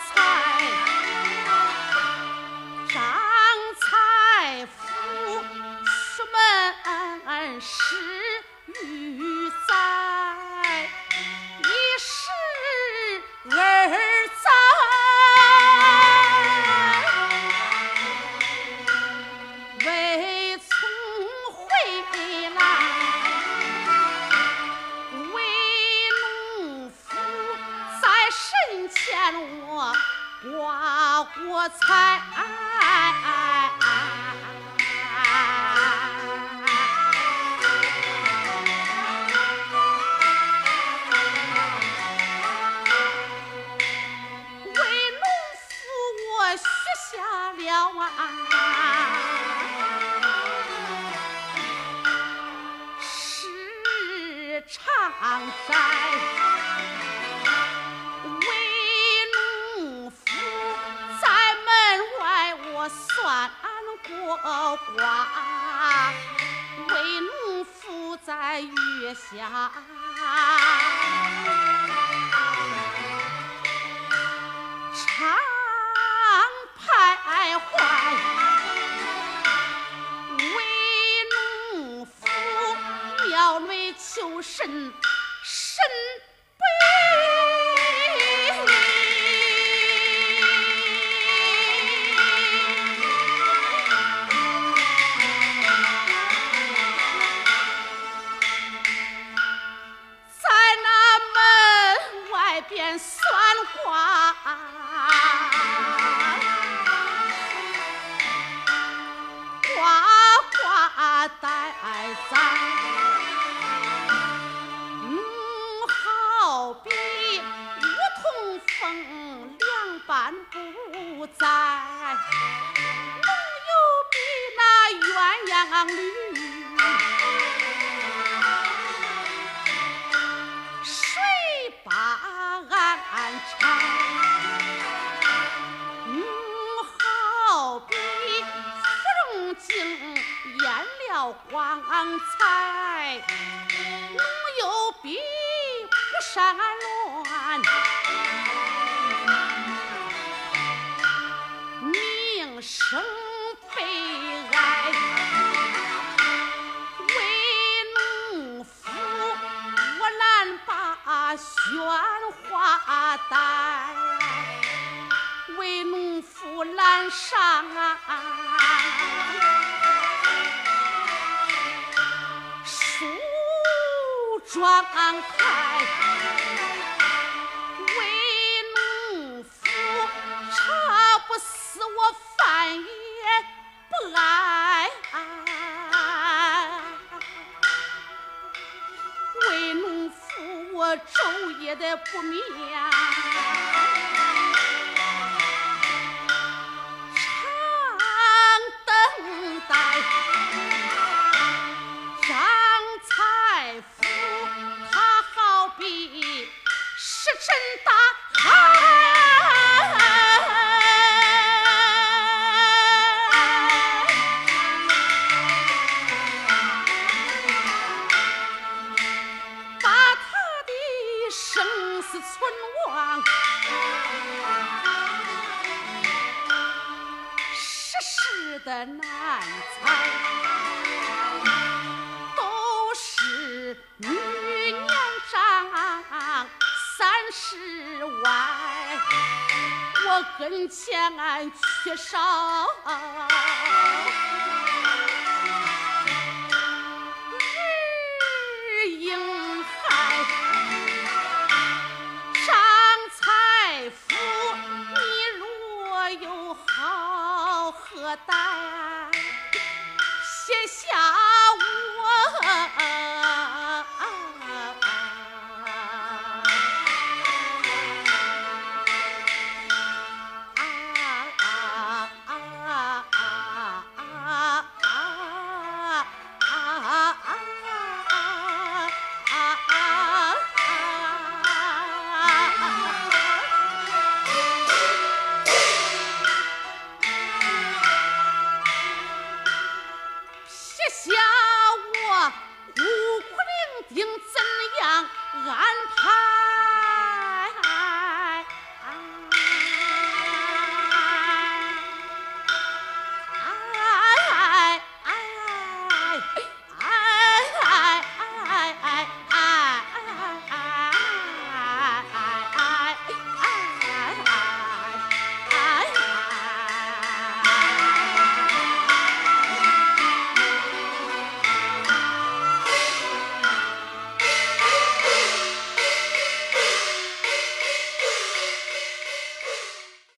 sky. 我猜庄态。为农夫愁不死我饭也不安，为农夫我昼夜的不眠。身。十万，我跟前俺缺少。应怎样安排？